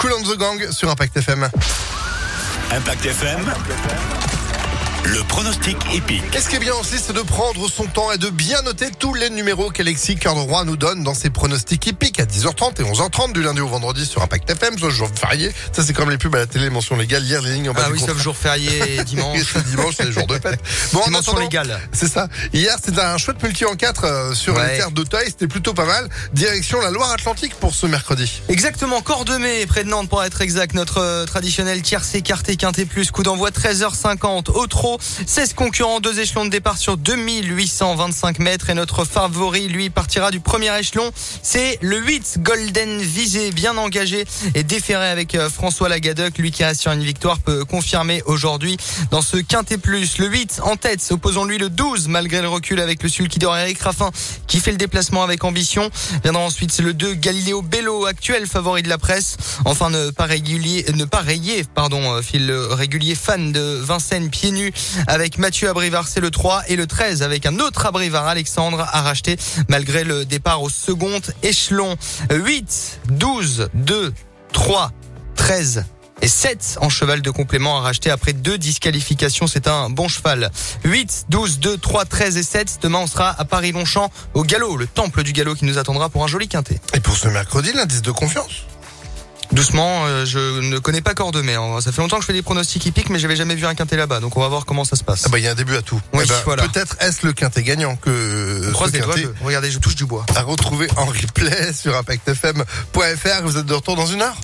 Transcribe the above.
Cool on the Gang sur Impact FM. Impact FM. Le pronostic épique. Et ce qui est bien aussi, c'est de prendre son temps et de bien noter tous les numéros qu'Alexis Cœur de Roi nous donne dans ses pronostics épiques à 10h30 et 11h30 du lundi au vendredi sur Impact FM, sauf jour férié. Ça, c'est comme les pubs à la télé, mention légale, lire les lignes en bas Ah du oui, contrat. sauf jour férié et dimanche. Et c'est dimanche, Bon, Dimension légale. C'est ça. Hier, c'était un chouette multi en 4 sur Ouais. les terres d'Auteuil. C'était plutôt pas mal. Direction la Loire-Atlantique pour ce mercredi. Exactement, Cordemais, près de Nantes pour être exact, notre euh, traditionnel tiercé écarté quinté plus, coup d'envoi 13h50 au trot, 16 concurrents, deux échelons de départ sur 2825 mètres et notre favori lui partira du premier échelon, c'est le 8 Golden Visé, bien engagé et déféré avec euh, François Lagadec, lui qui sur une victoire peut confirmer aujourd'hui dans ce quinté plus, le 8 en tête, opposons-lui le 12 malgré le recul avec le sulky d'or Eric Raffin qui fait le déplacement avec ambition, viendra ensuite le 2 Galileo Bello, actuel favori de la presse. Enfin, ne pas régulier, ne pas rayer, pardon, euh, fil régulier fan de Vincennes pieds nus avec Mathieu Abrivard, c'est le 3 et le 13 avec un autre Abrivard, Alexandre, à racheter malgré le départ au second échelon. 8, 12, 2, 3, 13 et 7 en cheval de complément à racheter après deux disqualifications. C'est un bon cheval. 8, 12, 2, 3, 13 et 7. Demain, on sera à Paris-Longchamp au galop, le temple du galop qui nous attendra pour un joli quintet. Et pour ce mercredi, l'indice de confiance? Doucement, euh, je ne connais pas Cordemais. hein. Ça fait longtemps que je fais des pronostics hippiques, mais j'avais jamais vu un quintet là-bas. Donc on va voir comment ça se passe. Ah bah, il y a un début à tout. Oui, Eh ben, voilà. Peut-être est-ce le quintet gagnant que On croise ce les doigts. je- Regardez, je touche du bois. à retrouver en replay sur impactfm.fr. Vous êtes de retour dans une heure